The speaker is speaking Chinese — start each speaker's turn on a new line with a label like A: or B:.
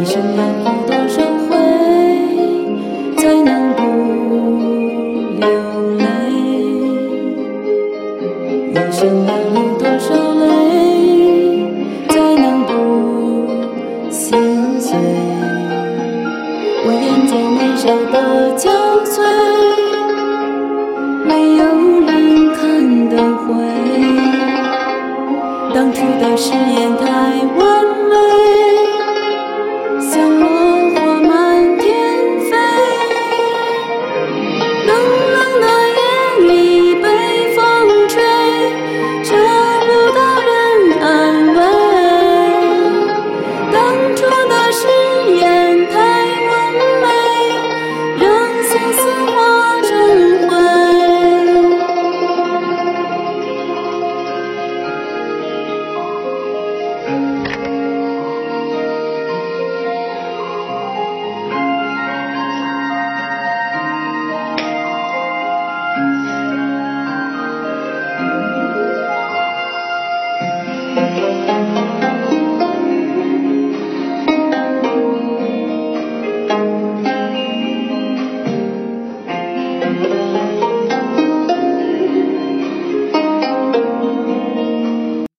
A: 一生要哭多少回，才能不流泪？一生要流多少泪，才能不心碎？我眼见年少的憔悴，没有人看得回。当初的誓言太完美，